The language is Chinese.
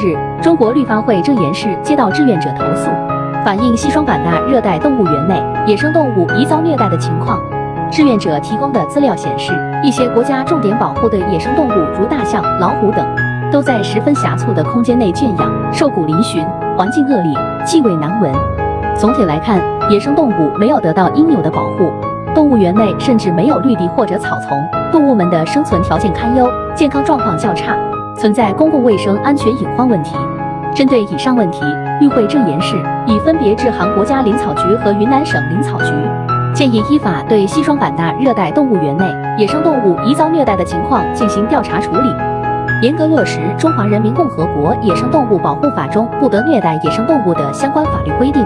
日，中国绿发会正岩市接到志愿者投诉，反映西双版纳热带动物园内野生动物疑遭虐待的情况。志愿者提供的资料显示，一些国家重点保护的野生动物，如大象、老虎等，都在十分狭促的空间内圈养，瘦骨嶙峋，环境恶劣，气味难闻。总体来看，野生动物没有得到应有的保护，动物园内甚至没有绿地或者草丛，动物们的生存条件堪忧，健康状况较差，存在公共卫生安全隐患问题。针对以上问题，与会正岩市已分别致函国家林草局和云南省林草局。建议依法对西双版纳热带动物园内野生动物疑遭虐待的情况进行调查处理，严格落实《中华人民共和国野生动物保护法》中不得虐待野生动物的相关法律规定。